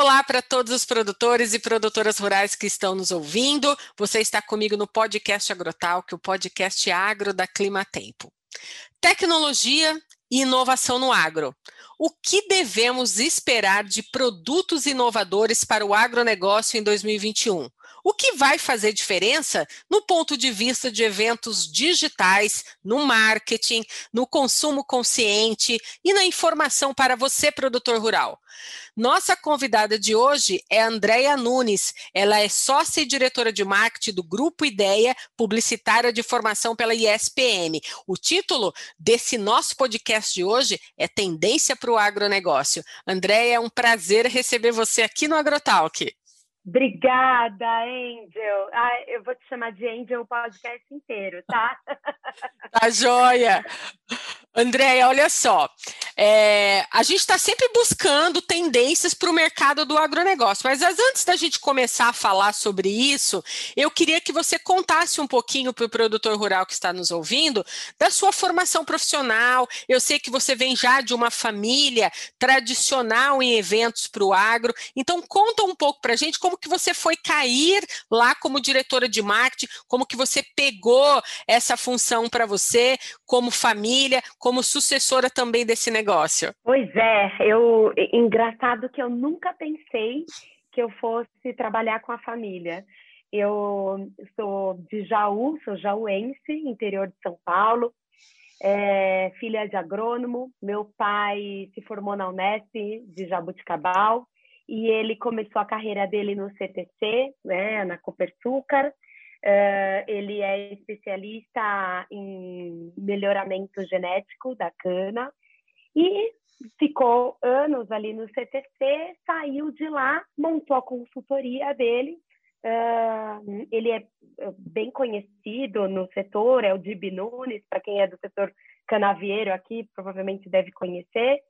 Olá para todos os produtores e produtoras rurais que estão nos ouvindo. Você está comigo no podcast Agrotalk, o podcast agro da Clima Tempo. Tecnologia e inovação no agro. O que devemos esperar de produtos inovadores para o agronegócio em 2021? O que vai fazer diferença no ponto de vista de eventos digitais, no marketing, no consumo consciente e na informação para você, produtor rural? Nossa convidada de hoje é Andréia Nunes. Ela é sócia e diretora de marketing do Grupo Ideia, publicitária de formação pela ISPM. O título desse nosso podcast de hoje é Tendência para o Agronegócio. Andréia, é um prazer receber você aqui no Agrotalk. Obrigada, Angel. Ah, eu vou te chamar de Angel o podcast inteiro, tá? Tá joia. Andréia, olha só. É, a gente está sempre buscando tendências para o mercado do agronegócio, mas antes da gente começar a falar sobre isso, eu queria que você contasse um pouquinho para o produtor rural que está nos ouvindo da sua formação profissional. Eu sei que você vem já de uma família tradicional em eventos para o agro, então conta um pouco para a gente como que você foi cair lá como diretora de marketing, como que você pegou essa função para você, como família, como sucessora também desse negócio. Pois é, eu engraçado que eu nunca pensei que eu fosse trabalhar com a família. Eu sou de Jaú, sou jauense, interior de São Paulo, é, filha de agrônomo. Meu pai se formou na Unesp de Jabuticabal e ele começou a carreira dele no CTC, né, na Copersucar. Uh, ele é especialista em melhoramento genético da cana e ficou anos ali no CTC, saiu de lá, montou a consultoria dele. Uh, ele é bem conhecido no setor, é o Dib Nunes, para quem é do setor canavieiro aqui, provavelmente deve conhecer.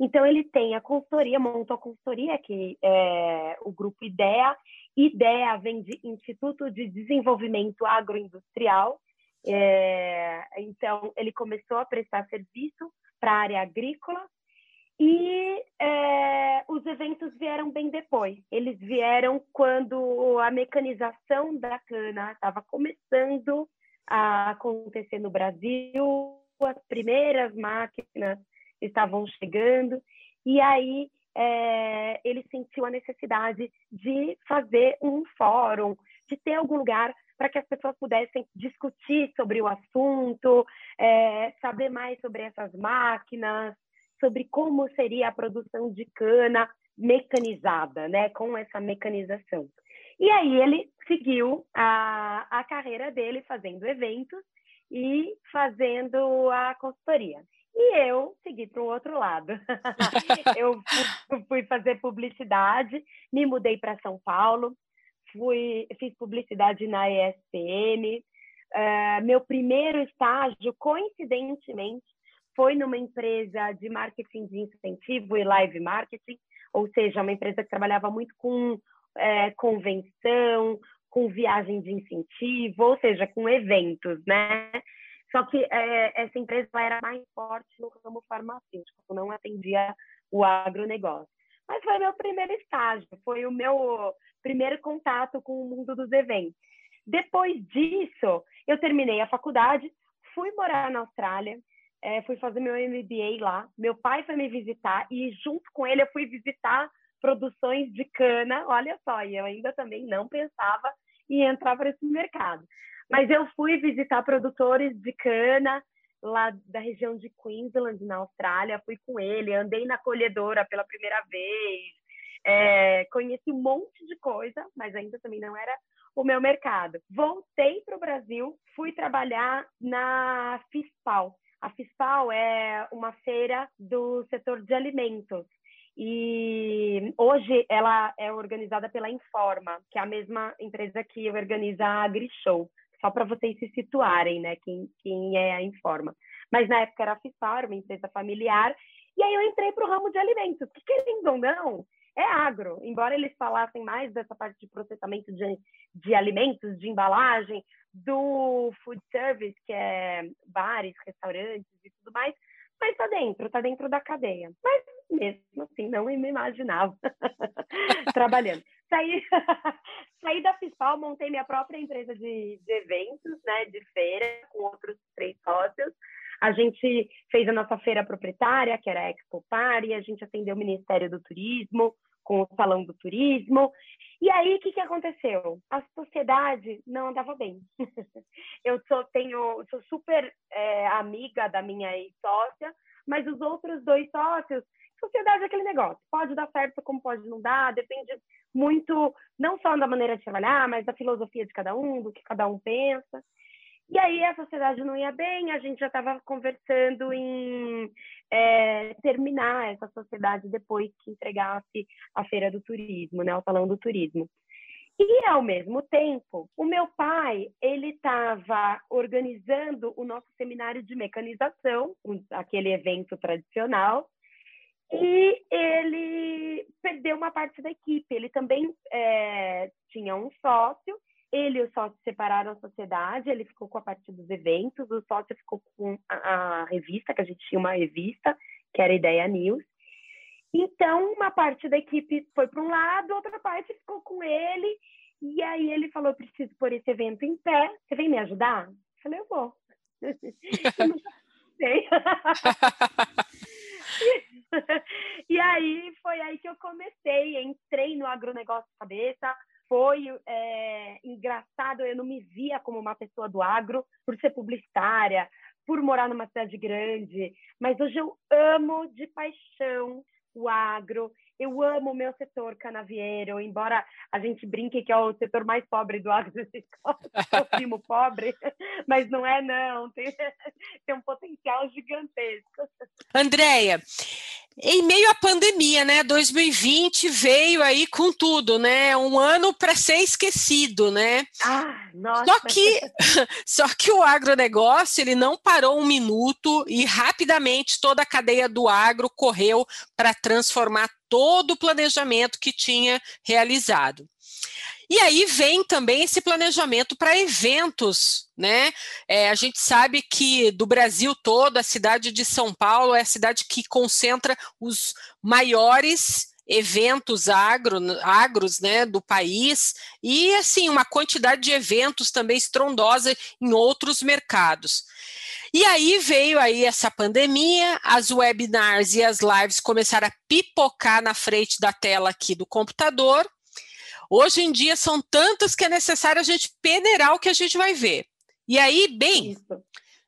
Então, ele tem a consultoria, montou a consultoria, que é o grupo IDEA. IDEA vem de Instituto de Desenvolvimento Agroindustrial. É, então, ele começou a prestar serviço para a área agrícola e é, os eventos vieram bem depois. Eles vieram quando a mecanização da cana estava começando a acontecer no Brasil, as primeiras máquinas estavam chegando, e aí é, ele sentiu a necessidade de fazer um fórum, de ter algum lugar para que as pessoas pudessem discutir sobre o assunto, é, saber mais sobre essas máquinas, sobre como seria a produção de cana mecanizada, né, com essa mecanização. E aí ele seguiu a, a carreira dele fazendo eventos e fazendo a consultoria. E eu segui para o outro lado. eu fui fazer publicidade, me mudei para São Paulo, fui, fiz publicidade na ESPM. Uh, eh, meu primeiro estágio, coincidentemente, foi numa empresa de marketing de incentivo e live marketing, ou seja, uma empresa que trabalhava muito com é, convenção, com viagem de incentivo, ou seja, com eventos, né? Só que é, essa empresa era mais forte no ramo farmacêutico, não atendia o agronegócio. Mas foi meu primeiro estágio, foi o meu primeiro contato com o mundo dos eventos. Depois disso, eu terminei a faculdade, fui morar na Austrália, é, fui fazer meu MBA lá. Meu pai foi me visitar e, junto com ele, eu fui visitar produções de cana. Olha só, e eu ainda também não pensava em entrar para esse mercado. Mas eu fui visitar produtores de cana lá da região de Queensland, na Austrália. Fui com ele, andei na colhedora pela primeira vez, é, conheci um monte de coisa, mas ainda também não era o meu mercado. Voltei para o Brasil, fui trabalhar na FISPAL. A FISPAL é uma feira do setor de alimentos. E hoje ela é organizada pela Informa, que é a mesma empresa que organiza a AgriShow só para vocês se situarem, né? Quem, quem é a Informa. Mas na época era a FIFAR, uma empresa familiar, e aí eu entrei para o ramo de alimentos, que querendo ou não, é agro. Embora eles falassem mais dessa parte de processamento de, de alimentos, de embalagem, do food service, que é bares, restaurantes e tudo mais, mas está dentro, está dentro da cadeia. Mas mesmo assim, não me imaginava trabalhando. Saí, saí da FISPAL, montei minha própria empresa de, de eventos, né, de feira, com outros três sócios. A gente fez a nossa feira proprietária, que era a Expo Party, a gente atendeu o Ministério do Turismo, com o Salão do Turismo. E aí, o que, que aconteceu? A sociedade não andava bem. eu sou, tenho, sou super é, amiga da minha ex-sócia, mas os outros dois sócios, sociedade é aquele negócio. Pode dar certo, como pode não dar, depende muito, não só da maneira de trabalhar, mas da filosofia de cada um, do que cada um pensa. E aí a sociedade não ia bem, a gente já estava conversando em é, terminar essa sociedade depois que entregasse a feira do turismo, né, o salão do turismo. E ao mesmo tempo, o meu pai ele estava organizando o nosso seminário de mecanização, aquele evento tradicional, e ele perdeu uma parte da equipe. Ele também é, tinha um sócio ele e o sócio separaram a sociedade, ele ficou com a parte dos eventos, o sócio ficou com a, a revista, que a gente tinha uma revista, que era Ideia News. Então, uma parte da equipe foi para um lado, outra parte ficou com ele. E aí ele falou: preciso pôr esse evento em pé. Você vem me ajudar? Eu falei: eu vou. eu não sei. e aí foi aí que eu comecei, entrei no agronegócio cabeça, foi é, engraçado, eu não me via como uma pessoa do agro por ser publicitária, por morar numa cidade grande, mas hoje eu amo de paixão o agro, eu amo o meu setor canavieiro, embora a gente brinque que é o setor mais pobre do agro, é o primo pobre, mas não é não, tem, tem um potencial gigantesco. Andréia, em meio à pandemia, né? 2020 veio aí com tudo, né? Um ano para ser esquecido, né? Ah, nossa. Só que, só que o agronegócio ele não parou um minuto e rapidamente toda a cadeia do agro correu para transformar todo o planejamento que tinha realizado. E aí vem também esse planejamento para eventos, né? É, a gente sabe que do Brasil todo, a cidade de São Paulo é a cidade que concentra os maiores eventos agro, agros né, do país e assim uma quantidade de eventos também estrondosa em outros mercados. E aí veio aí essa pandemia, as webinars e as lives começaram a pipocar na frente da tela aqui do computador. Hoje em dia são tantas que é necessário a gente peneirar o que a gente vai ver. E aí, bem, Isso.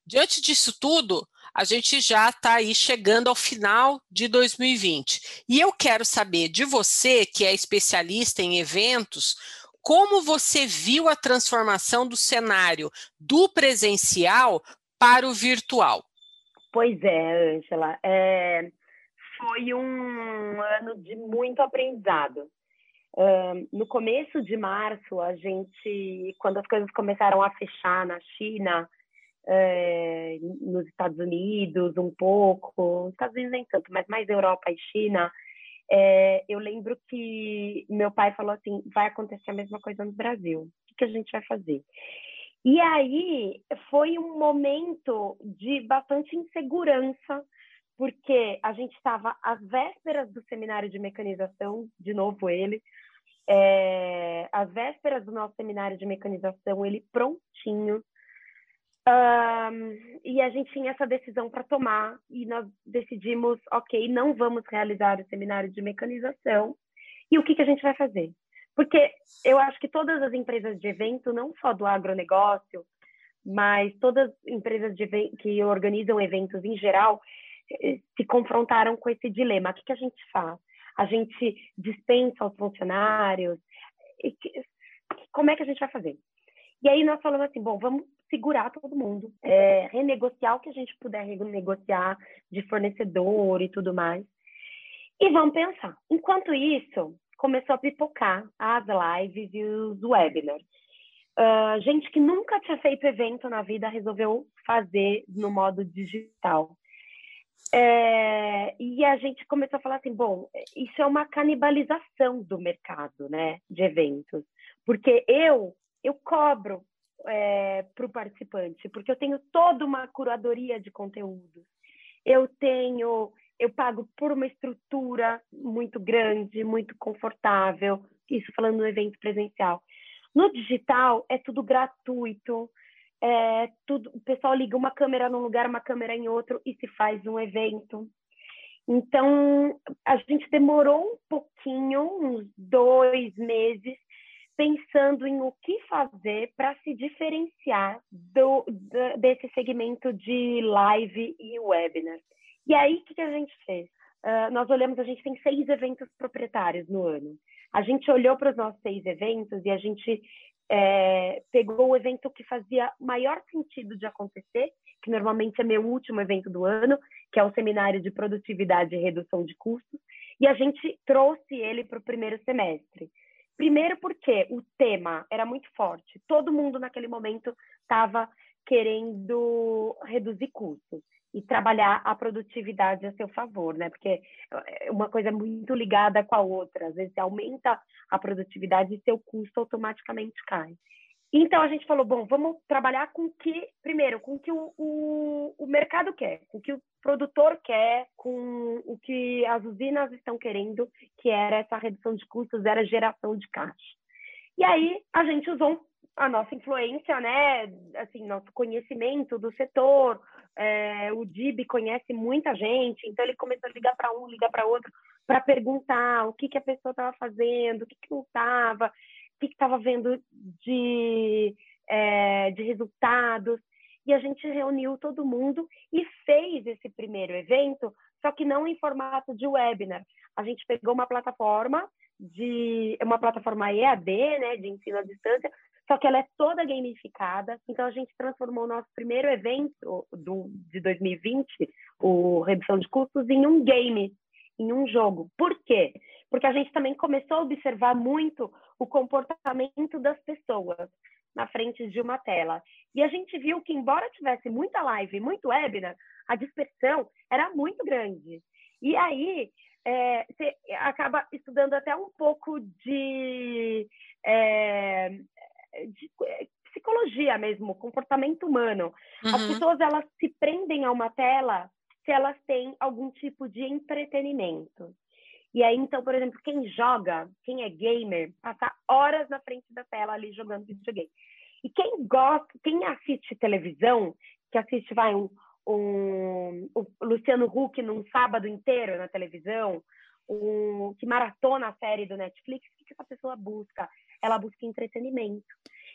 diante disso tudo, a gente já está aí chegando ao final de 2020. E eu quero saber de você, que é especialista em eventos, como você viu a transformação do cenário do presencial para o virtual? Pois é, Angela. É, foi um ano de muito aprendizado. No começo de março, a gente, quando as coisas começaram a fechar na China, é, nos Estados Unidos um pouco, nos Estados Unidos nem tanto, mas mais Europa e China, é, eu lembro que meu pai falou assim, vai acontecer a mesma coisa no Brasil, o que, que a gente vai fazer? E aí foi um momento de bastante insegurança, porque a gente estava às vésperas do seminário de mecanização, de novo ele, é, às vésperas do nosso seminário de mecanização, ele prontinho. Um, e a gente tinha essa decisão para tomar e nós decidimos, ok, não vamos realizar o seminário de mecanização. E o que, que a gente vai fazer? Porque eu acho que todas as empresas de evento, não só do agronegócio, mas todas as empresas de que organizam eventos em geral, se confrontaram com esse dilema. O que, que a gente faz? A gente dispensa os funcionários? Como é que a gente vai fazer? E aí nós falamos assim, bom, vamos segurar todo mundo, é, renegociar o que a gente puder renegociar de fornecedor e tudo mais. E vamos pensar. Enquanto isso, começou a pipocar as lives e os webinars. Uh, gente que nunca tinha feito evento na vida resolveu fazer no modo digital. É, e a gente começou a falar assim, bom, isso é uma canibalização do mercado, né, de eventos, porque eu eu cobro é, para o participante, porque eu tenho toda uma curadoria de conteúdo, eu tenho eu pago por uma estrutura muito grande, muito confortável, isso falando no evento presencial. No digital é tudo gratuito, é tudo, o pessoal liga uma câmera num lugar, uma câmera em outro e se faz um evento. Então, a gente demorou um pouquinho, uns dois meses, pensando em o que fazer para se diferenciar do, do, desse segmento de live e webinar. E aí, o que, que a gente fez? Uh, nós olhamos, a gente tem seis eventos proprietários no ano. A gente olhou para os nossos seis eventos e a gente é, pegou o evento que fazia maior sentido de acontecer, que normalmente é meu último evento do ano, que é o Seminário de Produtividade e Redução de Custos, e a gente trouxe ele para o primeiro semestre. Primeiro porque o tema era muito forte, todo mundo naquele momento estava querendo reduzir custos e trabalhar a produtividade a seu favor, né? Porque é uma coisa muito ligada com a outra. Às vezes você aumenta a produtividade e seu custo automaticamente cai. Então a gente falou, bom, vamos trabalhar com o que, primeiro, com o que o, o, o mercado quer, com o que o produtor quer, com o que as usinas estão querendo, que era essa redução de custos, era geração de caixa. E aí a gente usou a nossa influência, né, assim, nosso conhecimento do setor, é, o DIB conhece muita gente, então ele começou a ligar para um, ligar para outro, para perguntar o que, que a pessoa estava fazendo, o que, que não estava, o que estava vendo de, é, de resultados. E a gente reuniu todo mundo e fez esse primeiro evento, só que não em formato de webinar. A gente pegou uma plataforma de uma plataforma EAD, né, de ensino à distância, só que ela é toda gamificada. Então a gente transformou o nosso primeiro evento do, de 2020, o Redução de Custos, em um game, em um jogo. Por quê? Porque a gente também começou a observar muito o comportamento das pessoas na frente de uma tela. E a gente viu que, embora tivesse muita live, muito webinar, a dispersão era muito grande. E aí, é, você acaba estudando até um pouco de é, de é, psicologia mesmo, comportamento humano. Uhum. As pessoas elas se prendem a uma tela se elas têm algum tipo de entretenimento. E aí, então, por exemplo, quem joga, quem é gamer, passa horas na frente da tela ali jogando videogame. E quem gosta, quem assiste televisão, que assiste, vai, um, um, o Luciano Huck num sábado inteiro na televisão, um, que maratona a série do Netflix, o que essa pessoa busca? Ela busca entretenimento.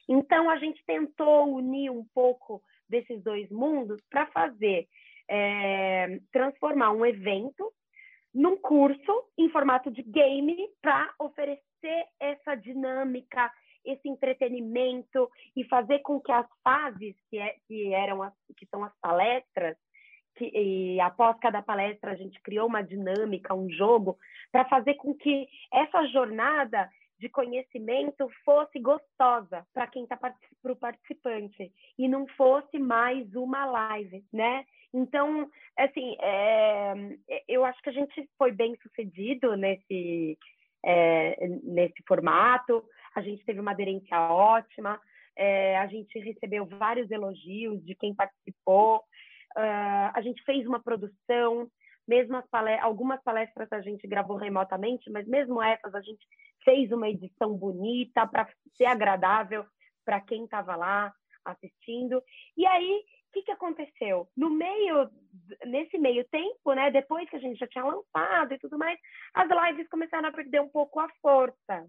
Então, a gente tentou unir um pouco desses dois mundos para fazer, é, transformar um evento num curso em formato de game para oferecer essa dinâmica, esse entretenimento e fazer com que as fases que, é, que eram as, que são as palestras que, e após cada palestra a gente criou uma dinâmica, um jogo para fazer com que essa jornada de conhecimento fosse gostosa para quem está para o participante e não fosse mais uma live, né? Então, assim, é, eu acho que a gente foi bem sucedido nesse é, nesse formato. A gente teve uma aderência ótima. É, a gente recebeu vários elogios de quem participou. Uh, a gente fez uma produção mesmo palestras, algumas palestras a gente gravou remotamente, mas mesmo essas a gente fez uma edição bonita para ser agradável para quem estava lá assistindo. E aí, o que, que aconteceu? No meio, nesse meio tempo, né, depois que a gente já tinha lançado e tudo mais, as lives começaram a perder um pouco a força.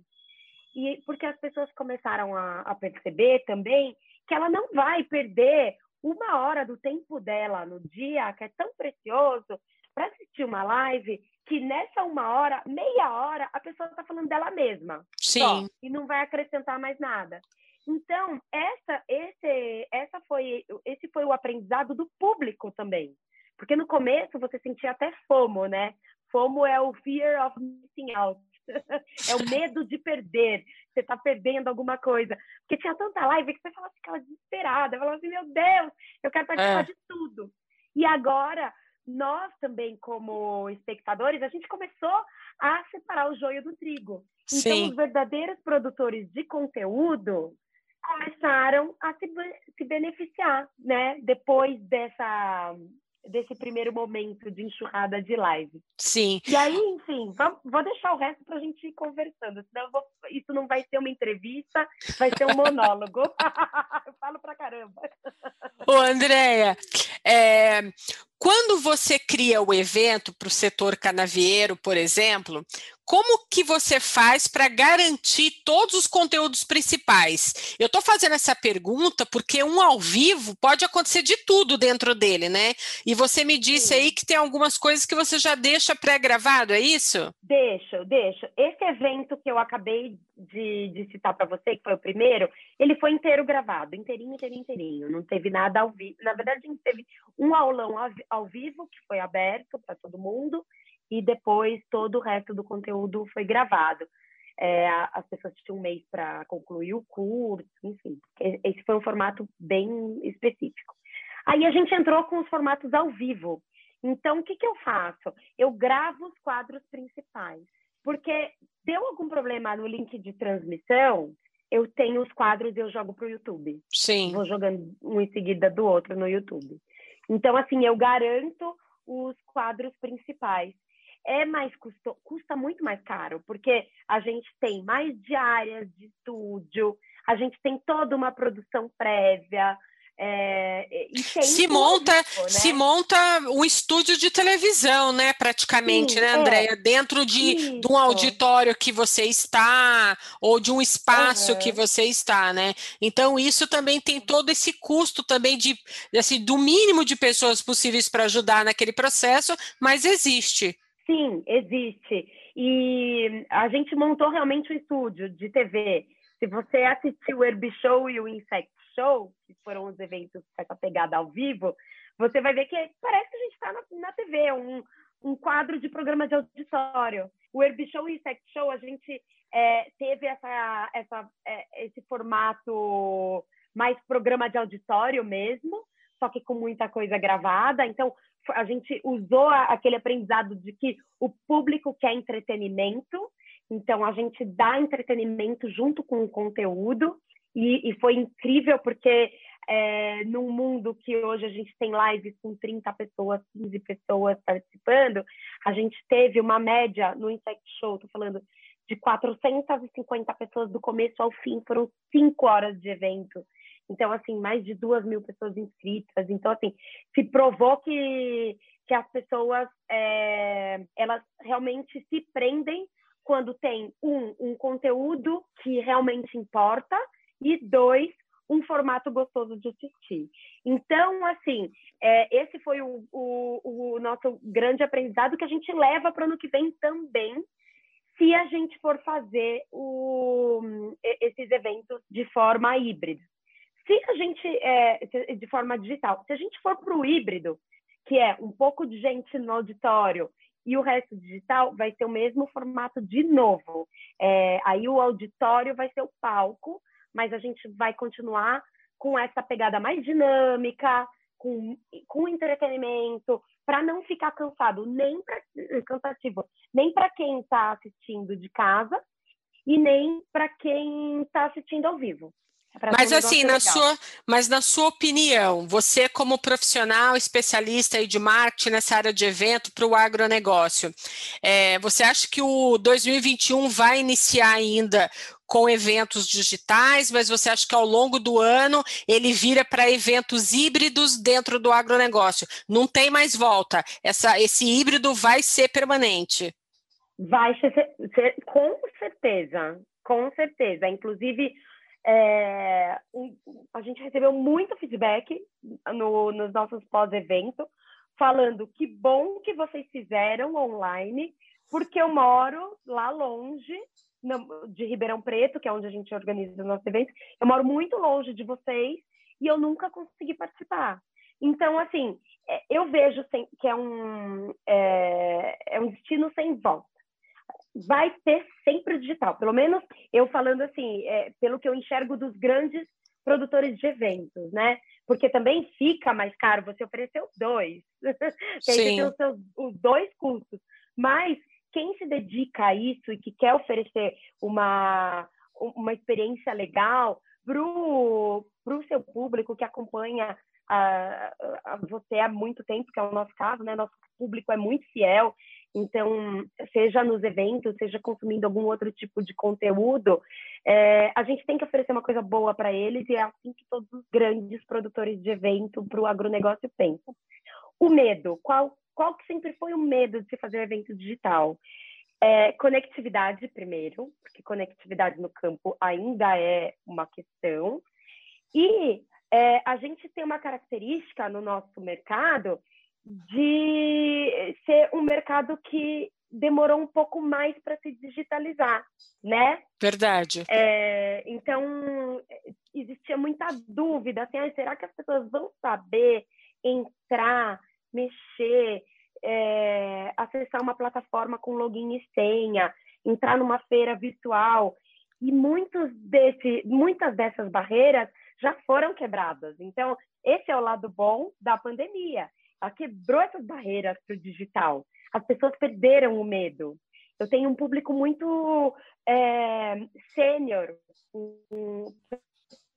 E porque as pessoas começaram a, a perceber também que ela não vai perder uma hora do tempo dela no dia, que é tão precioso, para assistir uma live que nessa uma hora, meia hora, a pessoa está falando dela mesma. Sim. Só, e não vai acrescentar mais nada. Então, essa, esse, essa foi, esse foi o aprendizado do público também. Porque no começo você sentia até FOMO, né? FOMO é o fear of missing out. é o medo de perder. Você está perdendo alguma coisa. Porque tinha tanta live que você falava, ficava desesperada. Falava assim, meu Deus, eu quero participar é. de tudo. E agora nós também, como espectadores, a gente começou a separar o joio do trigo. Então, Sim. os verdadeiros produtores de conteúdo começaram a se, se beneficiar, né? Depois dessa, desse primeiro momento de enxurrada de live. Sim. E aí, enfim, vamos, vou deixar o resto para a gente ir conversando, senão vou, isso não vai ser uma entrevista, vai ser um monólogo. eu falo pra caramba. Ô, Andréia, é, quando você cria o evento para o setor canavieiro, por exemplo, como que você faz para garantir todos os conteúdos principais? Eu estou fazendo essa pergunta porque um ao vivo pode acontecer de tudo dentro dele, né? E você me disse aí que tem algumas coisas que você já deixa pré-gravado, é isso? Deixa, deixa. Esse evento que eu acabei de, de citar para você, que foi o primeiro, ele foi inteiro gravado, inteirinho, inteirinho, inteirinho. Não teve nada ao vivo. Na verdade, a gente teve um aulão ao, ao vivo, que foi aberto para todo mundo, e depois todo o resto do conteúdo foi gravado. É, as pessoas tinham um mês para concluir o curso, enfim. Esse foi um formato bem específico. Aí a gente entrou com os formatos ao vivo. Então, o que, que eu faço? Eu gravo os quadros principais. Porque deu algum problema no link de transmissão, eu tenho os quadros e eu jogo para o YouTube. Sim. Vou jogando um em seguida do outro no YouTube. Então, assim, eu garanto os quadros principais é mais custo, custa muito mais caro, porque a gente tem mais diárias de estúdio, a gente tem toda uma produção prévia. É, se monta né? se monta um estúdio de televisão, né? Praticamente, Sim, né, Andréia? É. Dentro de, de, um auditório que você está, ou de um espaço uhum. que você está, né? Então, isso também tem todo esse custo também de assim, do mínimo de pessoas possíveis para ajudar naquele processo, mas existe. Sim, existe. E a gente montou realmente um estúdio de TV. Se você assistiu o Herb Show e o Insect Show, que foram os eventos com essa pegada ao vivo, você vai ver que parece que a gente está na, na, TV, um, um quadro de programa de auditório. O Herb Show e o Insect Show, a gente é, teve essa, essa, é, esse formato mais programa de auditório mesmo, só que com muita coisa gravada. Então, a gente usou aquele aprendizado de que o público quer entretenimento, então a gente dá entretenimento junto com o conteúdo, e, e foi incrível porque é, num mundo que hoje a gente tem lives com 30 pessoas, 15 pessoas participando, a gente teve uma média no Insect Show, tô falando de 450 pessoas do começo ao fim, foram cinco horas de evento. Então, assim, mais de duas mil pessoas inscritas. Então, assim, se provou que, que as pessoas, é, elas realmente se prendem quando tem, um, um conteúdo que realmente importa e, dois, um formato gostoso de assistir. Então, assim, é, esse foi o, o, o, nosso grande aprendizado que a gente leva para o ano que vem também, se a gente for fazer o, esses eventos de forma híbrida. Se a gente, é, de forma digital, se a gente for para o híbrido, que é um pouco de gente no auditório e o resto digital, vai ser o mesmo formato de novo. É, aí o auditório vai ser o palco, mas a gente vai continuar com essa pegada mais dinâmica, com, com entretenimento, para não ficar cansado, nem pra, cansativo, nem para quem está assistindo de casa e nem para quem está assistindo ao vivo. É mas assim, na sua, mas na sua opinião, você como profissional especialista aí de marketing nessa área de evento para o agronegócio, é, você acha que o 2021 vai iniciar ainda com eventos digitais, mas você acha que ao longo do ano ele vira para eventos híbridos dentro do agronegócio? Não tem mais volta. Essa, esse híbrido vai ser permanente. Vai ser, ser com certeza, com certeza. Inclusive, é, a gente recebeu muito feedback no, nos nossos pós-evento, falando que bom que vocês fizeram online, porque eu moro lá longe de Ribeirão Preto, que é onde a gente organiza os nossos eventos. Eu moro muito longe de vocês e eu nunca consegui participar. Então, assim, é, eu vejo que é um, é, é um destino sem volta vai ter sempre digital. Pelo menos eu falando assim, é, pelo que eu enxergo dos grandes produtores de eventos, né? Porque também fica mais caro você oferecer os dois. Tem os, seus, os dois custos. Mas quem se dedica a isso e que quer oferecer uma, uma experiência legal, para o seu público que acompanha a, a, você há muito tempo, que é o nosso caso, né? Nosso público é muito fiel, então, seja nos eventos, seja consumindo algum outro tipo de conteúdo, é, a gente tem que oferecer uma coisa boa para eles e é assim que todos os grandes produtores de evento para o agronegócio pensam. O medo, qual, qual que sempre foi o medo de se fazer um evento digital? É, conectividade, primeiro, porque conectividade no campo ainda é uma questão. E é, a gente tem uma característica no nosso mercado de ser um mercado que demorou um pouco mais para se digitalizar, né? Verdade. É, então, existia muita dúvida, assim, ah, será que as pessoas vão saber entrar, mexer, é, acessar uma plataforma com login e senha, entrar numa feira virtual? E muitos desse, muitas dessas barreiras já foram quebradas. Então, esse é o lado bom da pandemia ela quebrou essas barreiras para o digital. As pessoas perderam o medo. Eu tenho um público muito é, sênior, com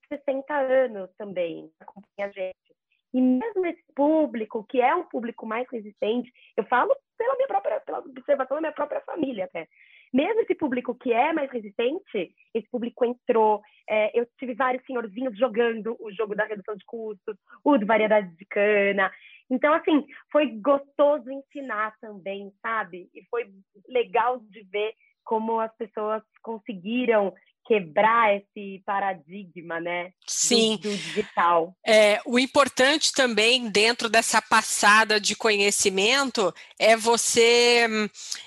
60 anos também, acompanha a gente. E mesmo esse público, que é um público mais resistente, eu falo pela minha própria, pela observação da minha própria família até. Mesmo esse público que é mais resistente, esse público entrou. É, eu tive vários senhorzinhos jogando o jogo da redução de custos, o de variedade de cana. Então, assim, foi gostoso ensinar também, sabe? E foi legal de ver como as pessoas conseguiram quebrar esse paradigma, né? Sim. Do, do digital. É, o importante também dentro dessa passada de conhecimento é você,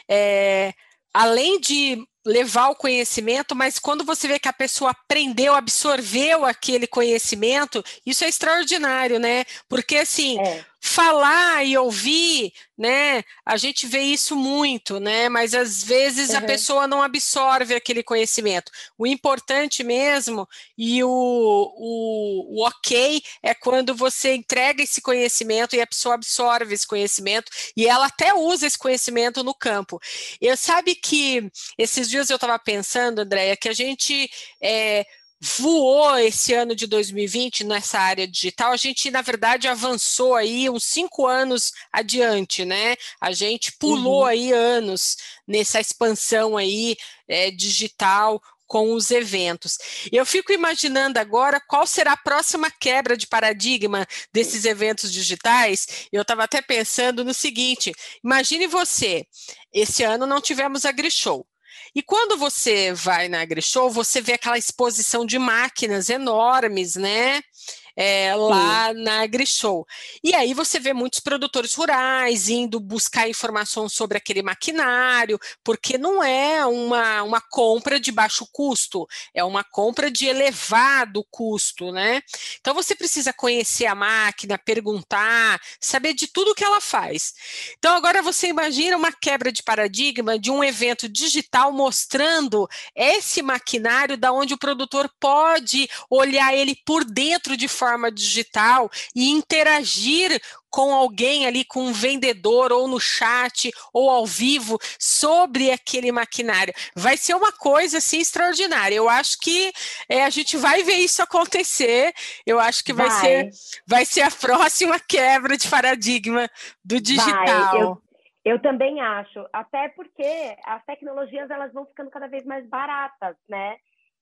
é, além de levar o conhecimento, mas quando você vê que a pessoa aprendeu, absorveu aquele conhecimento, isso é extraordinário, né? Porque assim, é falar e ouvir, né? A gente vê isso muito, né? Mas às vezes uhum. a pessoa não absorve aquele conhecimento. O importante mesmo e o, o, o, ok é quando você entrega esse conhecimento e a pessoa absorve esse conhecimento e ela até usa esse conhecimento no campo. Eu sabe que esses dias eu estava pensando, Andréia, que a gente é, voou esse ano de 2020 nessa área digital, a gente, na verdade, avançou aí uns cinco anos adiante, né? A gente pulou uhum. aí anos nessa expansão aí é, digital com os eventos. Eu fico imaginando agora qual será a próxima quebra de paradigma desses eventos digitais. Eu estava até pensando no seguinte: imagine você, esse ano não tivemos a Grishow. E quando você vai na AgriShow, você vê aquela exposição de máquinas enormes, né? É, lá Sim. na AgriShow. E aí você vê muitos produtores rurais indo buscar informação sobre aquele maquinário, porque não é uma, uma compra de baixo custo, é uma compra de elevado custo, né? Então você precisa conhecer a máquina, perguntar, saber de tudo que ela faz. Então agora você imagina uma quebra de paradigma de um evento digital mostrando esse maquinário da onde o produtor pode olhar ele por dentro de forma digital e interagir com alguém ali, com um vendedor, ou no chat, ou ao vivo, sobre aquele maquinário. Vai ser uma coisa assim extraordinária. Eu acho que é, a gente vai ver isso acontecer. Eu acho que vai, vai, ser, vai ser a próxima quebra de paradigma do digital. Eu, eu também acho, até porque as tecnologias elas vão ficando cada vez mais baratas, né?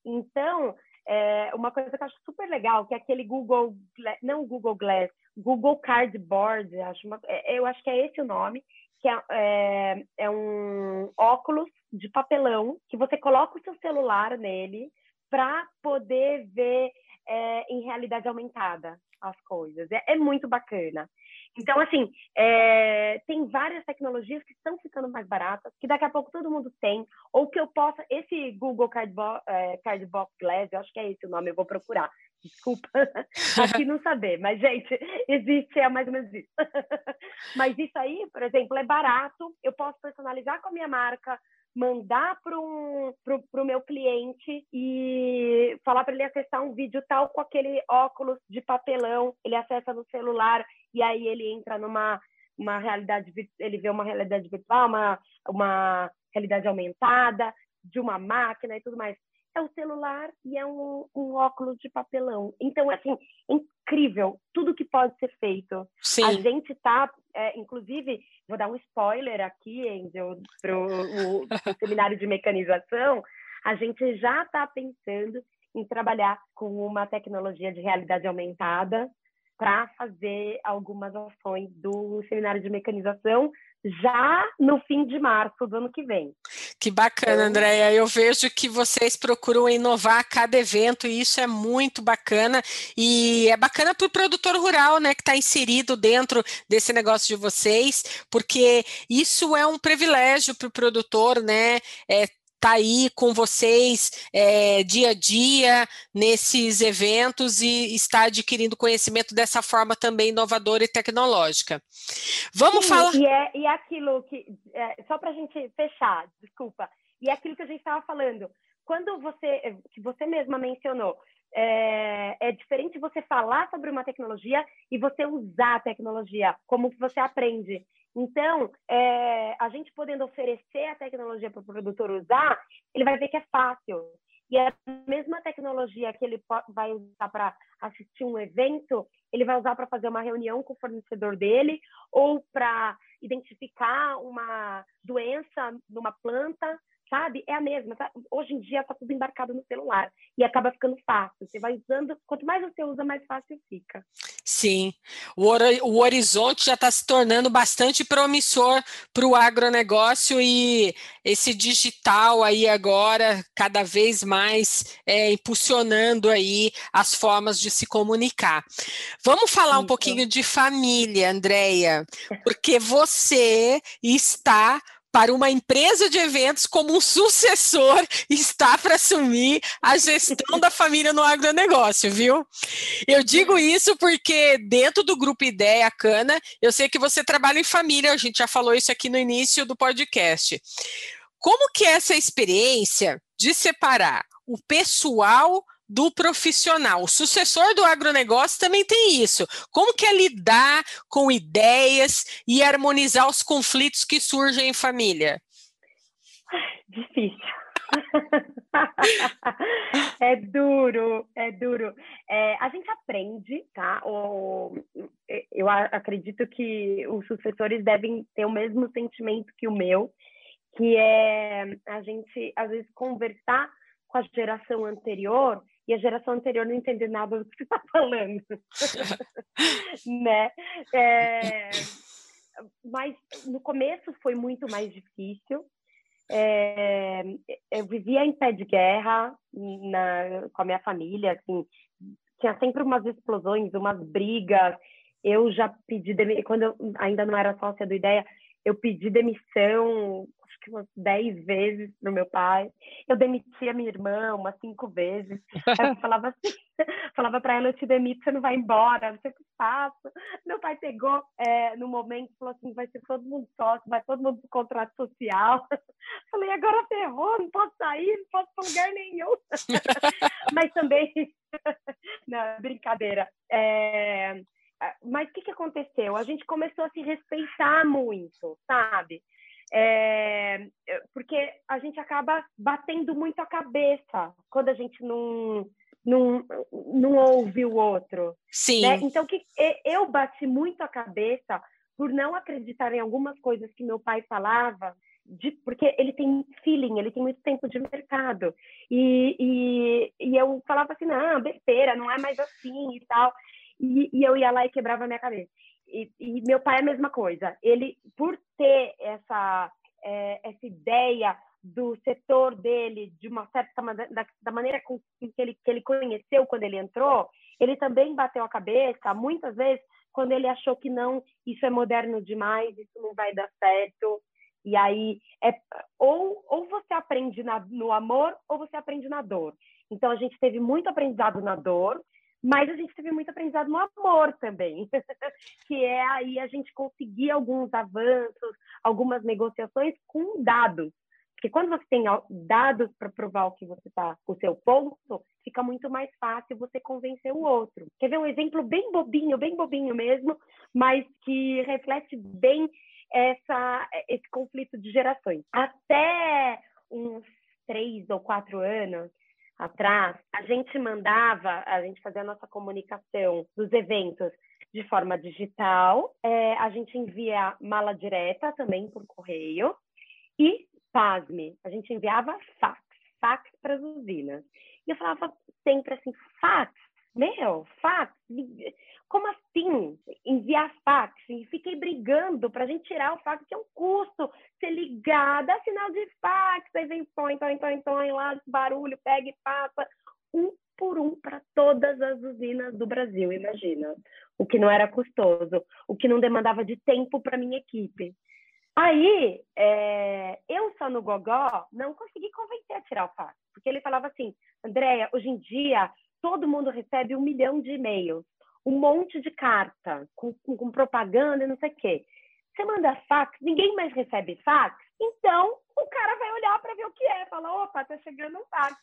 Então, é, uma coisa que eu acho super legal, que é aquele Google, não Google Glass, Google Cardboard, acho uma, é, eu acho que é esse o nome, que é, é, é um óculos de papelão que você coloca o seu celular nele para poder ver é, em realidade aumentada as coisas. É, é muito bacana. Então, assim, é, tem várias tecnologias que estão ficando mais baratas, que daqui a pouco todo mundo tem, ou que eu possa. Esse Google Cardbox, é, Glass, eu acho que é esse o nome, eu vou procurar. Desculpa aqui não saber, mas, gente, existe, é mais ou menos isso. mas isso aí, por exemplo, é barato, eu posso personalizar com a minha marca, mandar para um, o meu cliente e falar para ele acessar um vídeo tal com aquele óculos de papelão, ele acessa no celular e aí ele entra numa uma realidade, ele vê uma realidade virtual, uma, uma realidade aumentada de uma máquina e tudo mais. é o celular e é um, um óculos de papelão. Então, assim, incrível tudo que pode ser feito. Sim. A gente tá, é, inclusive, vou dar um spoiler aqui, Angel, para o seminário de mecanização, a gente já está pensando em trabalhar com uma tecnologia de realidade aumentada para fazer algumas ações do seminário de mecanização já no fim de março do ano que vem. Que bacana, então Andréia. Eu vejo que vocês procuram inovar a cada evento e isso é muito bacana. E é bacana para o produtor rural, né, que está inserido dentro desse negócio de vocês, porque isso é um privilégio para o produtor, né? É, tá aí com vocês é, dia a dia nesses eventos e está adquirindo conhecimento dessa forma também inovadora e tecnológica. Vamos Sim, falar. E é, e é aquilo que, é, só para a gente fechar, desculpa, e é aquilo que a gente estava falando. Quando você, que você mesma mencionou, é, é, diferente você falar sobre uma tecnologia e você usar a tecnologia, como que você aprende. Então, é, a gente podendo oferecer a tecnologia para o produtor usar, ele vai ver que é fácil. E a mesma tecnologia que ele vai usar para assistir um evento, ele vai usar para fazer uma reunião com o fornecedor dele ou para identificar uma doença numa planta sabe? É a mesma. Tá? Hoje em dia está tudo embarcado no celular e acaba ficando fácil. Você vai usando, quanto mais você usa, mais fácil fica. Sim, o, o horizonte já está se tornando bastante promissor para o agronegócio e esse digital aí agora cada vez mais é, impulsionando aí as formas de se comunicar. Vamos falar um pouquinho de família, Andréia, porque você está para uma empresa de eventos como um sucessor está para assumir a gestão da família no agronegócio, viu? Eu digo isso porque dentro do grupo Ideia Cana, eu sei que você trabalha em família, a gente já falou isso aqui no início do podcast. Como que é essa experiência de separar o pessoal do profissional. O sucessor do agronegócio também tem isso. Como que é lidar com ideias e harmonizar os conflitos que surgem em família? Difícil. é duro, é duro. É, a gente aprende, tá? O, eu acredito que os sucessores devem ter o mesmo sentimento que o meu, que é a gente, às vezes, conversar com a geração anterior e a geração anterior não entender nada do que você está falando, né? É, mas no começo foi muito mais difícil. É, eu vivia em pé de guerra na, com a minha família, assim, tinha sempre umas explosões, umas brigas. Eu já pedi, quando eu ainda não era sócia do Ideia, eu pedi demissão que umas dez vezes pro meu pai. Eu demiti a minha irmã umas cinco vezes. eu falava assim, falava para ela, eu te demito, você não vai embora, não sei o que faço. Meu pai pegou é, no momento falou assim, vai ser todo mundo sócio, vai todo mundo pro contrato social. Falei, agora ferrou, não posso sair, não posso para lugar nenhum. Mas também, não, brincadeira. É... Mas o que, que aconteceu? A gente começou a se respeitar muito, sabe? É, porque a gente acaba batendo muito a cabeça quando a gente não, não, não ouve o outro. Sim. Né? Então, que eu bati muito a cabeça por não acreditar em algumas coisas que meu pai falava, de, porque ele tem feeling, ele tem muito tempo de mercado. E, e, e eu falava assim, não, besteira, não é mais assim e tal. E, e eu ia lá e quebrava a minha cabeça. E, e, meu pai é a mesma coisa. Ele, por ter essa, é, essa ideia do setor dele, de uma certa da, da maneira com que ele, que ele conheceu quando ele entrou, ele também bateu a cabeça, muitas vezes, quando ele achou que não, isso é moderno demais, isso não vai dar certo. E aí, é, ou, ou você aprende na, no amor, ou você aprende na dor. Então, a gente teve muito aprendizado na dor, mas a gente teve muito aprendizado no amor também, que é aí a gente conseguir alguns avanços, algumas negociações com dados. Porque quando você tem dados para provar o que você está, o seu ponto, fica muito mais fácil você convencer o outro. Quer ver um exemplo bem bobinho, bem bobinho mesmo, mas que reflete bem essa, esse conflito de gerações. Até uns três ou quatro anos, atrás, a gente mandava, a gente fazia a nossa comunicação dos eventos de forma digital, é, a gente envia mala direta também por correio e, pasme, a gente enviava fax, fax para as usinas. E eu falava sempre assim, fax? Meu, fax? Como assim? Enviar fax? E fiquei brigando para a gente tirar o fax, que é um custo. Você ligar, dá sinal de fax, aí vem põe, põe, põe, põe lá, barulho, pega e passa. Um por um para todas as usinas do Brasil, imagina. O que não era custoso, o que não demandava de tempo para minha equipe. Aí, é, eu só no Gogó não consegui convencer a tirar o fax, porque ele falava assim, Andréia, hoje em dia todo mundo recebe um milhão de e-mails um monte de carta com, com, com propaganda e não sei o quê. Você manda fax, ninguém mais recebe fax, então o cara vai olhar para ver o que é, fala, opa, tá chegando um fax.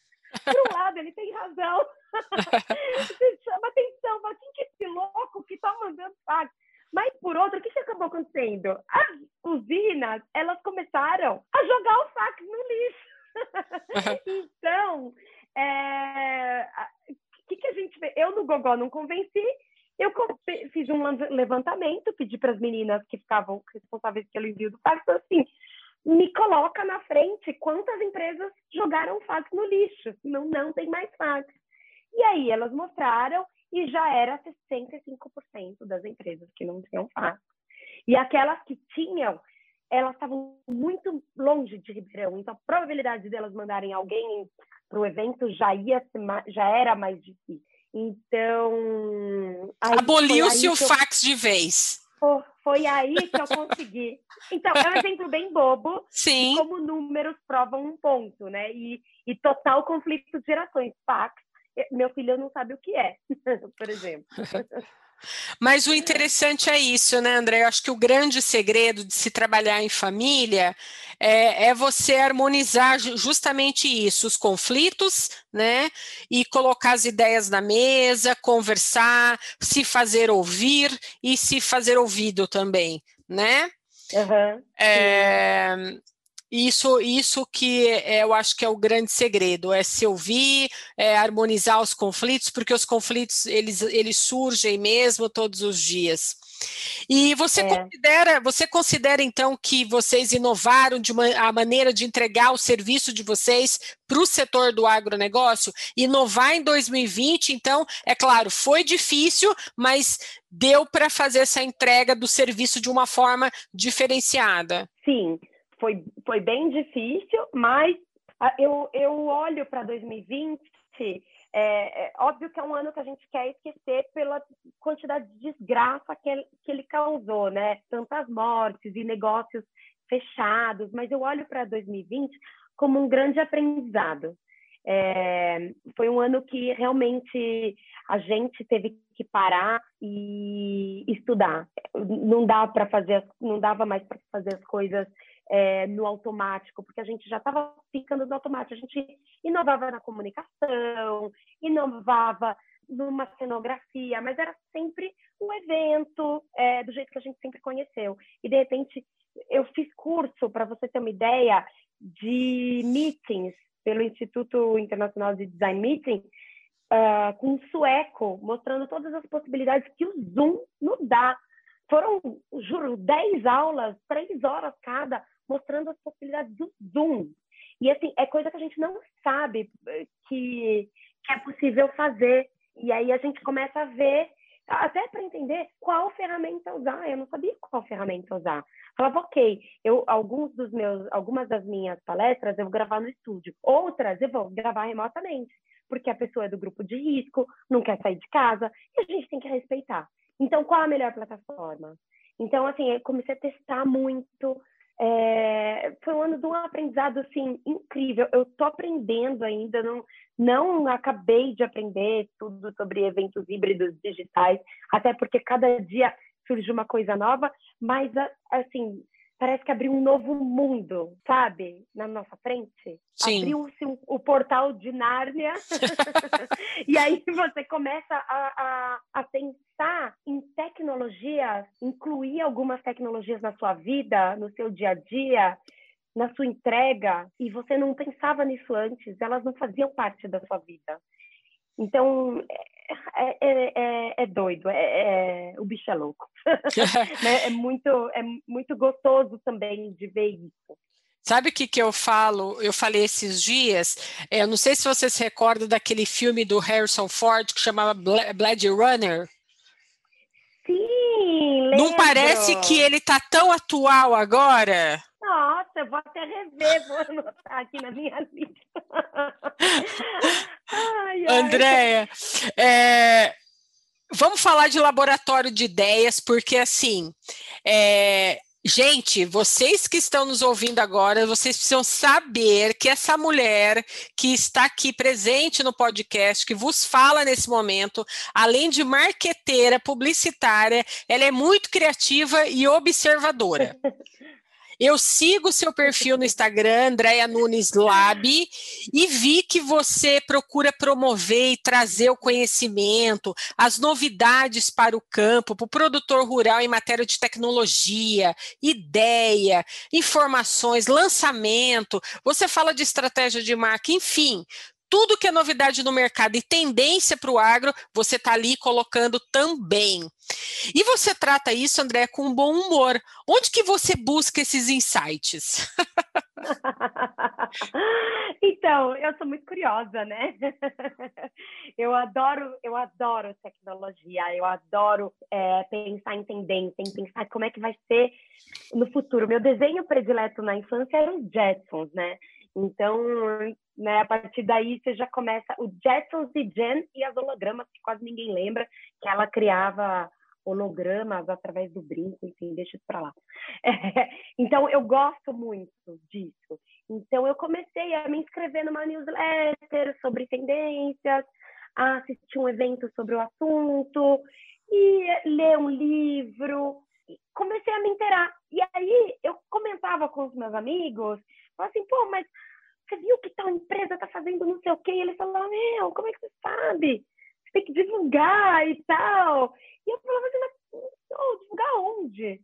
Por um lado, ele tem razão. Você chama atenção, fala, quem que é esse louco que tá mandando fax? Mas, por outro, o que, que acabou acontecendo? As usinas, elas começaram a jogar o fax no lixo. então, é... o que, que a gente vê? Eu no Gogó não convenci, eu fiz um levantamento, pedi para as meninas que ficavam responsáveis pelo envio do fax, assim, me coloca na frente quantas empresas jogaram fax no lixo, não, não tem mais fax. E aí elas mostraram e já era 65% das empresas que não tinham fax. E aquelas que tinham, elas estavam muito longe de Ribeirão, então a probabilidade delas mandarem alguém para o evento já ia já era mais difícil. Então. Aboliu-se o eu... fax de vez. Foi aí que eu consegui. Então, é um exemplo bem bobo. Sim. como números provam um ponto, né? E, e total conflito de gerações. Fax, meu filho não sabe o que é, por exemplo. Mas o interessante é isso, né, André? Eu acho que o grande segredo de se trabalhar em família é, é, você harmonizar justamente isso, os conflitos, né? E colocar as ideias na mesa, conversar, se fazer ouvir e se fazer ouvido também, né? Uhum, é, isso, isso que é, eu acho que é o grande segredo, é se ouvir, é harmonizar os conflitos, porque os conflitos eles, eles surgem mesmo todos os dias. E você é. considera, você considera então que vocês inovaram de uma, a maneira de entregar o serviço de vocês para o setor do agronegócio? Inovar em 2020, então, é claro, foi difícil, mas deu para fazer essa entrega do serviço de uma forma diferenciada. Sim foi, foi bem difícil, mas eu, eu olho para 2020, é, é, óbvio que é um ano que a gente quer esquecer pela quantidade de desgraça que ele, que ele causou, né? Tantas mortes e negócios fechados, mas eu olho para 2020 como um grande aprendizado. É, foi um ano que realmente a gente teve que parar e estudar. Não dá para fazer, não dava mais para fazer as coisas é, no automático, porque a gente já estava ficando no automático. A gente inovava na comunicação, inovava numa cenografia, mas era sempre um evento é, do jeito que a gente sempre conheceu. E, de repente, eu fiz curso, para você ter uma ideia, de meetings pelo Instituto Internacional de Design Meeting, uh, com um sueco, mostrando todas as possibilidades que o Zoom nos dá. Foram, juro, 10 aulas, 3 horas cada, mostrando as possibilidades do Zoom. E assim, é coisa que a gente não sabe eh, que, que é possível fazer. E aí a gente começa a ver, até para entender qual ferramenta usar. Eu não sabia qual ferramenta usar. Falava, ok, eu, alguns dos meus, algumas das minhas palestras eu vou gravar no estúdio, outras eu vou gravar remotamente, porque a pessoa é do grupo de risco, não quer sair de casa, e a gente tem que respeitar. Então, qual a melhor plataforma? Então, assim, eu comecei a testar muito, é, foi um ano de um aprendizado assim incrível. Eu estou aprendendo ainda, não, não acabei de aprender tudo sobre eventos híbridos digitais, até porque cada dia surge uma coisa nova, mas assim parece que abriu um novo mundo, sabe, na nossa frente. Abriu-se um, o portal de Nárnia, e aí você começa a, a, a pensar em tecnologias, incluir algumas tecnologias na sua vida, no seu dia a dia, na sua entrega e você não pensava nisso antes, elas não faziam parte da sua vida. Então, é, é, é, é doido, é, o bicho é louco. é, muito, é muito gostoso também de ver isso. Sabe o que, que eu falo? Eu falei esses dias, eu não sei se você se recorda daquele filme do Harrison Ford que chamava Blade Runner. Sim, lembro. Não parece que ele tá tão atual agora? Nossa, eu vou até rever, vou anotar aqui na minha lista. Ai, ai. Andréia, é, vamos falar de laboratório de ideias, porque assim, é, Gente, vocês que estão nos ouvindo agora, vocês precisam saber que essa mulher que está aqui presente no podcast, que vos fala nesse momento, além de marqueteira, publicitária, ela é muito criativa e observadora. Eu sigo seu perfil no Instagram, Andréia Nunes Lab, e vi que você procura promover e trazer o conhecimento, as novidades para o campo, para o produtor rural em matéria de tecnologia, ideia, informações, lançamento. Você fala de estratégia de marca, enfim, tudo que é novidade no mercado e tendência para o agro, você está ali colocando também. E você trata isso, André, com bom humor. Onde que você busca esses insights? então, eu sou muito curiosa, né? eu adoro, eu adoro tecnologia, eu adoro é, pensar em tendência, em pensar como é que vai ser no futuro. Meu desenho predileto na infância era os Jetsons, né? Então, né, a partir daí você já começa o Jetsons e Jen e as hologramas, que quase ninguém lembra, que ela criava hologramas através do brinco, enfim, deixa isso para lá. É, então, eu gosto muito disso. Então, eu comecei a me inscrever numa newsletter sobre tendências, a assistir um evento sobre o assunto, e ler um livro. Comecei a me interar. E aí, eu comentava com os meus amigos, assim, pô, mas você viu que tal empresa está fazendo não sei o quê? E ele falou, meu, como é que você sabe? Você tem que divulgar e tal. E eu falava assim, mas divulgar onde?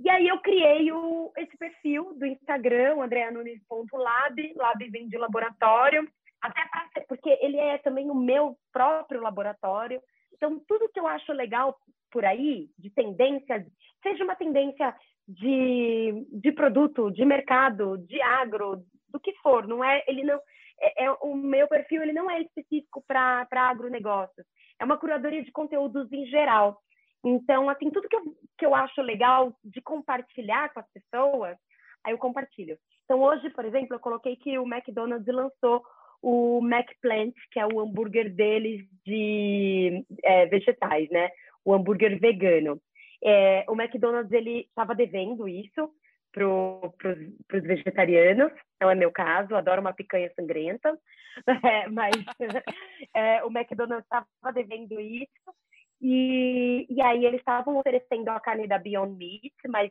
E aí eu criei o, esse perfil do Instagram, andreanunes.lab, lab vem de laboratório, até pra, porque ele é também o meu próprio laboratório. Então, tudo que eu acho legal por aí, de tendência, seja uma tendência de, de produto, de mercado, de agro, do que for. Não é, ele não é, é o meu perfil ele não é específico para agronegócios. É uma curadoria de conteúdos em geral. Então, assim, tudo que eu, que eu acho legal de compartilhar com as pessoas, aí eu compartilho. Então, hoje, por exemplo, eu coloquei que o McDonald's lançou o McPlant, que é o hambúrguer deles de é, vegetais, né? O hambúrguer vegano. É, o McDonald's ele estava devendo isso para os vegetarianos, não é meu caso, adoro uma picanha sangrenta, é, mas é, o McDonald's estava devendo isso, e, e aí eles estavam oferecendo a carne da Beyond Meat, mas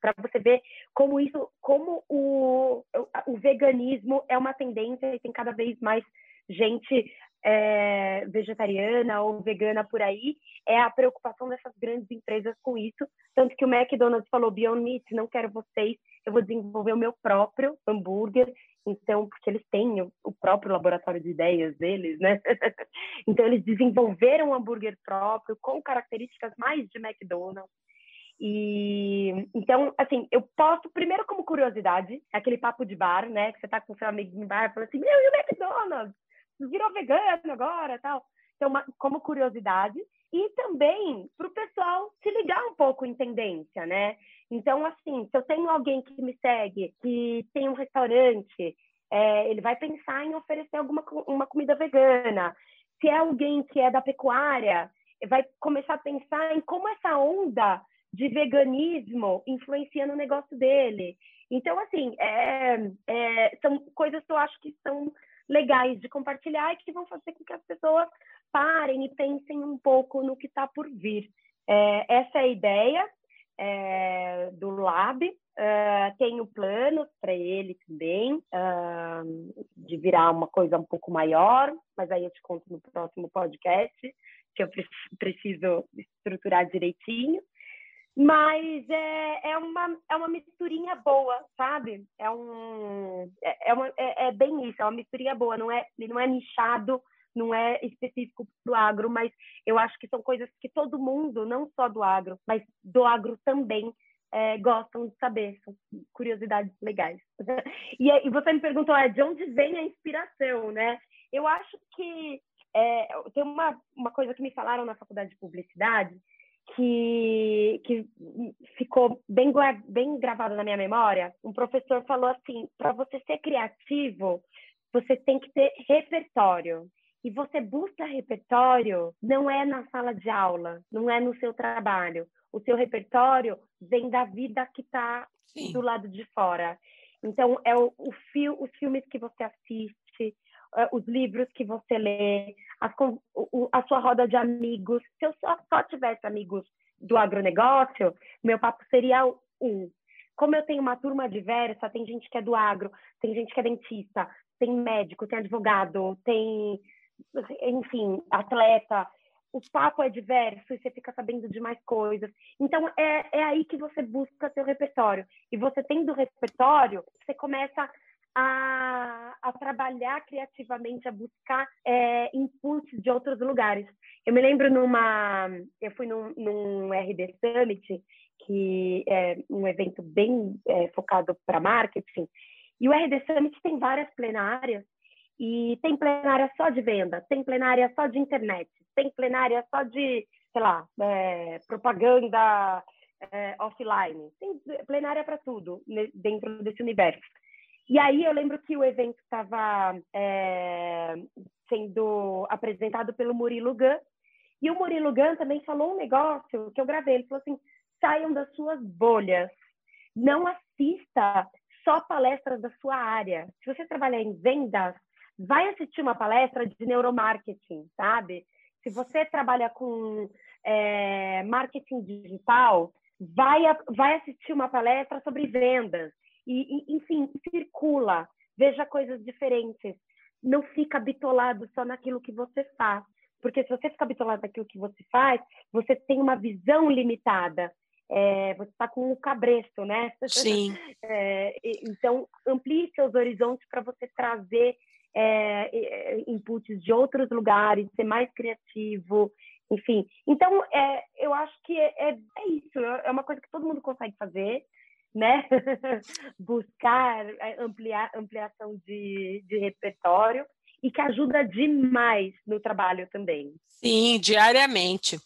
para você ver como isso, como o, o veganismo é uma tendência e tem cada vez mais gente é, vegetariana ou vegana por aí, é a preocupação dessas grandes empresas com isso. Tanto que o McDonald's falou: Beyond Meat, não quero vocês, eu vou desenvolver o meu próprio hambúrguer. Então, porque eles têm o próprio laboratório de ideias deles, né? então, eles desenvolveram um hambúrguer próprio com características mais de McDonald's. E então, assim, eu posto primeiro como curiosidade, aquele papo de bar, né? Que você tá com seu amigo em bar, fala assim, meu, e o McDonald's? Virou vegano agora, tal. Então, uma, como curiosidade e também para o pessoal se ligar um pouco em tendência, né? Então, assim, se eu tenho alguém que me segue, que tem um restaurante, é, ele vai pensar em oferecer alguma uma comida vegana. Se é alguém que é da pecuária, vai começar a pensar em como essa onda de veganismo influencia no negócio dele. Então, assim, é, é, são coisas que eu acho que são legais de compartilhar e que vão fazer com que as pessoas parem e pensem um pouco no que está por vir. É, essa é a ideia é, do Lab. Uh, tenho planos para ele também, uh, de virar uma coisa um pouco maior, mas aí eu te conto no próximo podcast, que eu preciso estruturar direitinho. Mas é, é, uma, é uma misturinha boa, sabe? É, um, é, é, uma, é, é bem isso, é uma misturinha boa, não é, não é nichado, não é específico do agro, mas eu acho que são coisas que todo mundo, não só do agro, mas do agro também, é, gostam de saber, são curiosidades legais. e, e, você me perguntou é, de onde vem a inspiração, né? Eu acho que é, tem uma, uma coisa que me falaram na faculdade de publicidade que, que ficou bem, bem gravado na minha memória. Um professor falou assim: para você ser criativo, você tem que ter repertório. E você busca repertório não é na sala de aula, não é no seu trabalho. O seu repertório vem da vida que está do lado de fora. Então, é o, o fio, os filmes que você assiste, os livros que você lê, o, a sua roda de amigos. Se eu só, só tivesse amigos do agronegócio, meu papo seria um. Como eu tenho uma turma diversa, tem gente que é do agro, tem gente que é dentista, tem médico, tem advogado, tem enfim, atleta, o papo é diverso e você fica sabendo de mais coisas. Então, é, é aí que você busca seu repertório. E você tendo repertório, você começa a, a trabalhar criativamente, a buscar é, inputs de outros lugares. Eu me lembro numa... Eu fui num, num RD Summit, que é um evento bem é, focado para marketing, e o RD Summit tem várias plenárias, e tem plenária só de venda, tem plenária só de internet, tem plenária só de, sei lá, é, propaganda é, offline. Tem plenária para tudo dentro desse universo. E aí eu lembro que o evento estava é, sendo apresentado pelo Murilo Gun, e o Murilo Gun também falou um negócio que eu gravei. Ele falou assim: saiam das suas bolhas, não assista só palestras da sua área. Se você trabalhar em vendas, vai assistir uma palestra de neuromarketing, sabe? Se você trabalha com é, marketing digital, vai, vai assistir uma palestra sobre vendas. E, e, enfim, circula, veja coisas diferentes. Não fica bitolado só naquilo que você faz. Porque se você ficar bitolado naquilo que você faz, você tem uma visão limitada. É, você está com o cabresto, né? Sim. É, então, amplie seus horizontes para você trazer é, é, inputs de outros lugares, ser mais criativo, enfim. Então, é, eu acho que é, é, é isso, é uma coisa que todo mundo consegue fazer, né? Buscar é, ampliar, ampliação de, de repertório e que ajuda demais no trabalho também. Sim, diariamente.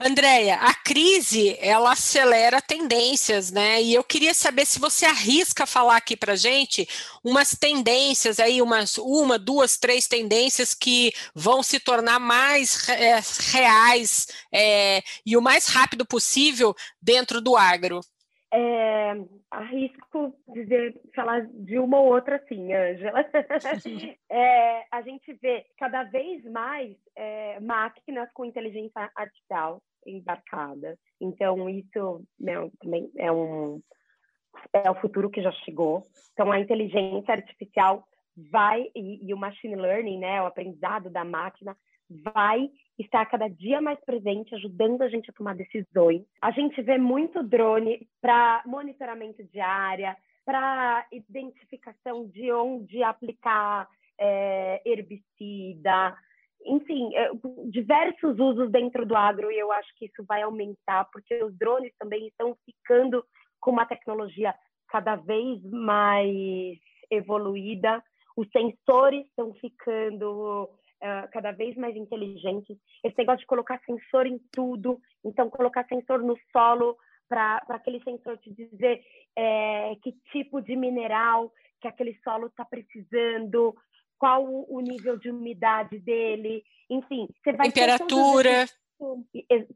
Andréia, a crise ela acelera tendências, né? E eu queria saber se você arrisca falar aqui para gente umas tendências aí, umas uma, duas, três tendências que vão se tornar mais é, reais é, e o mais rápido possível dentro do agro. É, arrisco dizer, falar de uma ou outra sim, Ângela. é, a gente vê cada vez mais é, máquinas com inteligência artificial embarcadas. Então, isso né, também é um é o futuro que já chegou. Então, a inteligência artificial vai, e, e o machine learning, né, o aprendizado da máquina, vai estar cada dia mais presente, ajudando a gente a tomar decisões. A gente vê muito drone para monitoramento de área, para identificação de onde aplicar é, herbicida, enfim, é, diversos usos dentro do agro e eu acho que isso vai aumentar, porque os drones também estão ficando com uma tecnologia cada vez mais evoluída, os sensores estão ficando uh, cada vez mais inteligentes. Esse negócio de colocar sensor em tudo, então colocar sensor no solo para aquele sensor te dizer é, que tipo de mineral que aquele solo está precisando, qual o nível de umidade dele, enfim, você vai temperatura,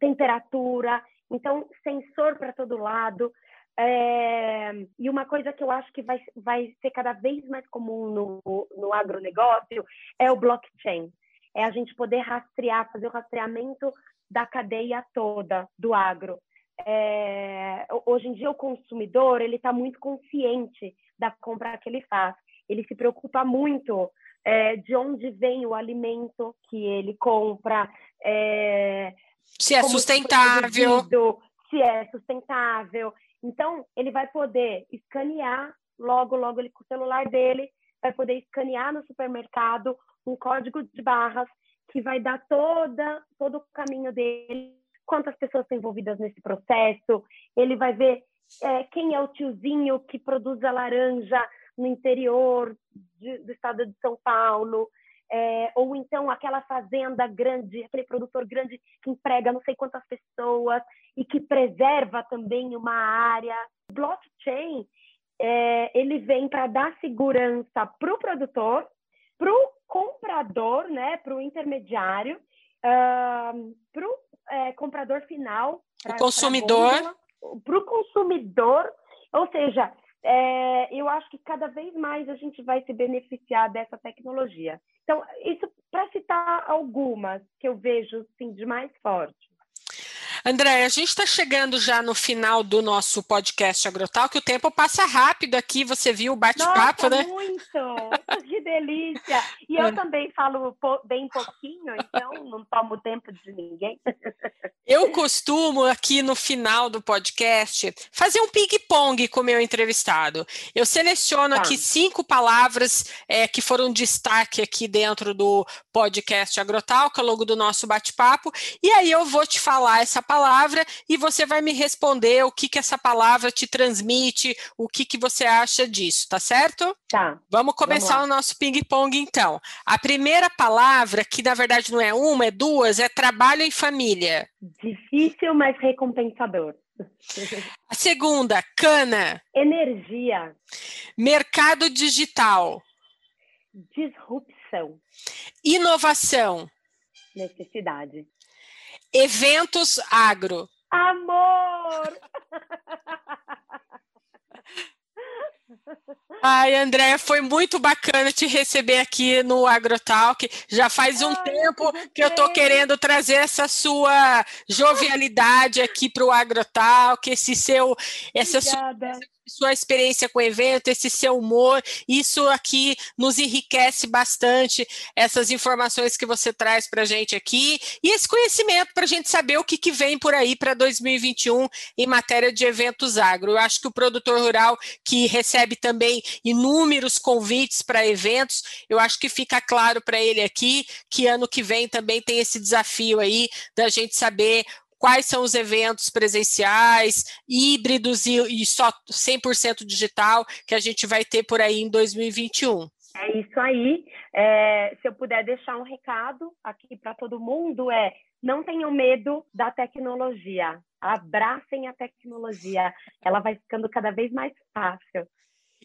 temperatura, então sensor para todo lado. É, e uma coisa que eu acho que vai, vai ser cada vez mais comum no, no agronegócio é o blockchain. É a gente poder rastrear, fazer o rastreamento da cadeia toda do agro. É, hoje em dia o consumidor ele está muito consciente da compra que ele faz. Ele se preocupa muito é, de onde vem o alimento que ele compra, é, se é sustentável, se é sustentável. Então, ele vai poder escanear, logo, logo ele com o celular dele, vai poder escanear no supermercado um código de barras que vai dar toda, todo o caminho dele, quantas pessoas estão envolvidas nesse processo, ele vai ver é, quem é o tiozinho que produz a laranja no interior de, do estado de São Paulo, é, ou então aquela fazenda grande, aquele produtor grande que emprega não sei quantas pessoas e que preserva também uma área. Blockchain, é, ele vem para dar segurança para o produtor, para o comprador, né, para o intermediário, uh, para o é, comprador final, o consumidor, para o consumidor, ou seja, é, eu acho que cada vez mais a gente vai se beneficiar dessa tecnologia. Então, isso para citar algumas que eu vejo assim, de mais forte. André, a gente está chegando já no final do nosso podcast Agrotal, que o tempo passa rápido aqui, você viu o bate-papo, né? muito! Que delícia! E eu também falo bem pouquinho, então não tomo tempo de ninguém. Eu costumo, aqui no final do podcast, fazer um ping-pong com o meu entrevistado. Eu seleciono tá. aqui cinco palavras é, que foram destaque aqui dentro do podcast Agrotal, que é o logo do nosso bate-papo, e aí eu vou te falar essa palavra e você vai me responder o que, que essa palavra te transmite, o que, que você acha disso, tá certo? Tá. Vamos começar Vamos o nosso ping-pong então. A primeira palavra, que na verdade não é uma, é duas, é trabalho em família. Difícil, mas recompensador. A segunda, cana. Energia. Mercado digital. Disrupção. Inovação. Necessidade. Eventos agro. Amor! Ai, Andréia, foi muito bacana te receber aqui no AgroTalk. Já faz um Ai, tempo que eu estou querendo trazer essa sua jovialidade aqui para o AgroTalk, esse seu, essa sua sua experiência com o evento, esse seu humor, isso aqui nos enriquece bastante, essas informações que você traz para a gente aqui, e esse conhecimento para a gente saber o que, que vem por aí para 2021 em matéria de eventos agro. Eu acho que o produtor rural que recebe também inúmeros convites para eventos, eu acho que fica claro para ele aqui que ano que vem também tem esse desafio aí da gente saber quais são os eventos presenciais, híbridos e, e só 100% digital que a gente vai ter por aí em 2021. É isso aí. É, se eu puder deixar um recado aqui para todo mundo é não tenham medo da tecnologia. Abracem a tecnologia. Ela vai ficando cada vez mais fácil.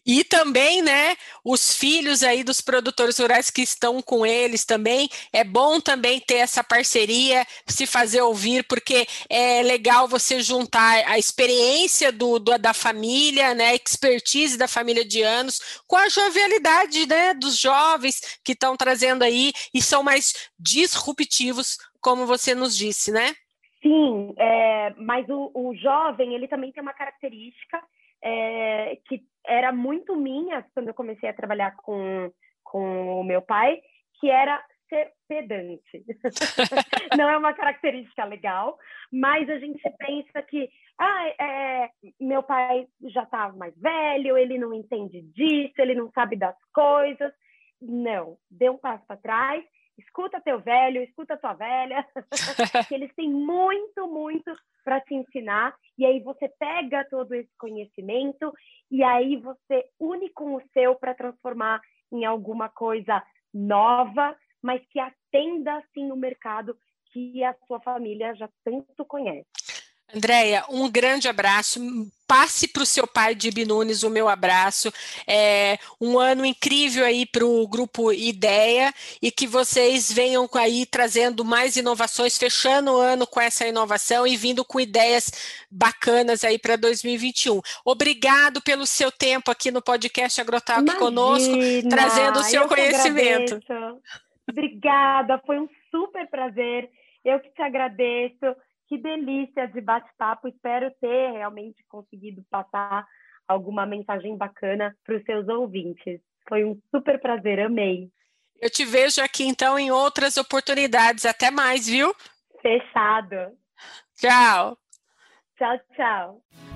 E também, né, os filhos aí dos produtores rurais que estão com eles também, é bom também ter essa parceria, se fazer ouvir, porque é legal você juntar a experiência do, do da família, né, expertise da família de anos, com a jovialidade, né, dos jovens que estão trazendo aí e são mais disruptivos, como você nos disse, né? Sim, é, mas o, o jovem, ele também tem uma característica é, que era muito minha quando eu comecei a trabalhar com, com o meu pai, que era ser pedante. Não é uma característica legal, mas a gente pensa que ah, é, meu pai já está mais velho, ele não entende disso, ele não sabe das coisas. Não, dê um passo para trás escuta teu velho, escuta tua velha, que eles têm muito, muito para te ensinar. E aí você pega todo esse conhecimento e aí você une com o seu para transformar em alguma coisa nova, mas que atenda assim o mercado que a sua família já tanto conhece. Andréia, um grande abraço. Passe para o seu pai de Nunes o meu abraço. É um ano incrível aí para o grupo Ideia e que vocês venham aí trazendo mais inovações, fechando o ano com essa inovação e vindo com ideias bacanas aí para 2021. Obrigado pelo seu tempo aqui no podcast Agrotalk conosco, trazendo o seu conhecimento. Obrigada, foi um super prazer. Eu que te agradeço. Que delícia de bate-papo. Espero ter realmente conseguido passar alguma mensagem bacana para os seus ouvintes. Foi um super prazer, amei. Eu te vejo aqui então em outras oportunidades. Até mais, viu? Fechado. Tchau. Tchau, tchau.